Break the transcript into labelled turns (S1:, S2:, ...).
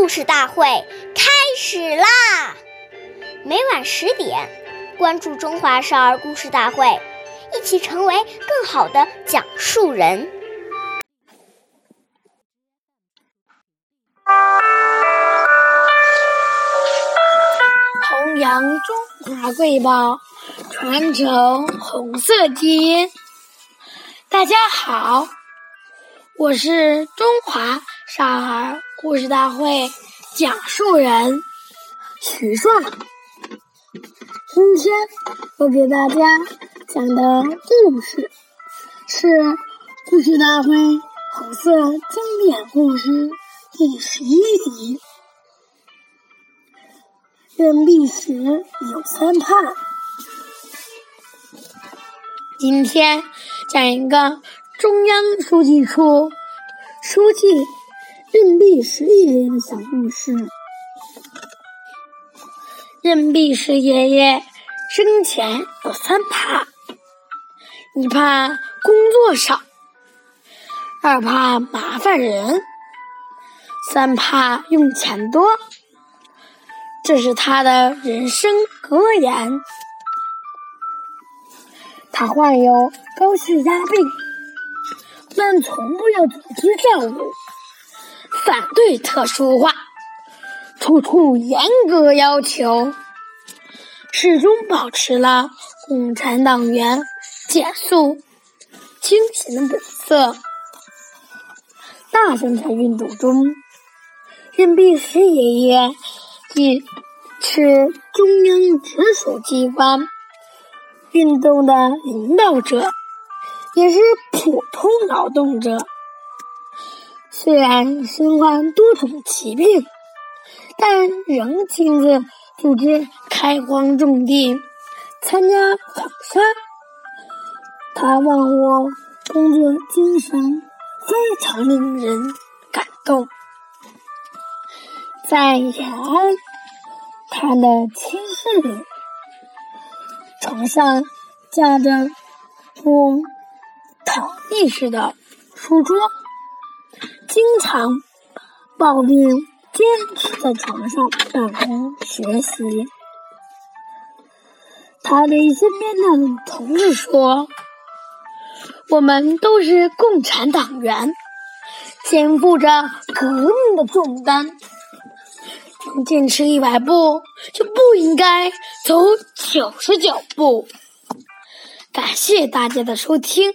S1: 故事大会开始啦！每晚十点，关注《中华少儿故事大会》，一起成为更好的讲述人。
S2: 弘扬中华瑰宝，传承红色基因。大家好，我是中华少儿故事大会讲述人徐硕。今天我给大家讲的故事是《故事大会红色经典故事》第十一集。任弼时有三怕。今天讲一个中央书记处书记任弼时爷爷的小故事。任弼时爷爷生前有三怕：一怕工作少，二怕麻烦人，三怕用钱多。这是他的人生格言。他患有高血压病，但从不要组织照顾，反对特殊化，处处严格要求，始终保持了共产党员简素、清闲的本色。大生产运动中，任弼时爷爷。既是中央直属机关运动的领导者，也是普通劳动者。虽然身患多种疾病，但仍亲自组织开荒种地、参加访山。他忘我工作精神非常令人感动。在延安，他的寝室里，床上架着部躺地式的书桌，经常抱病坚持在床上办公学习。他对身边的同事说：“我们都是共产党员，肩负着革命的重担。”能坚持一百步，就不应该走九十九步。感谢大家的收听，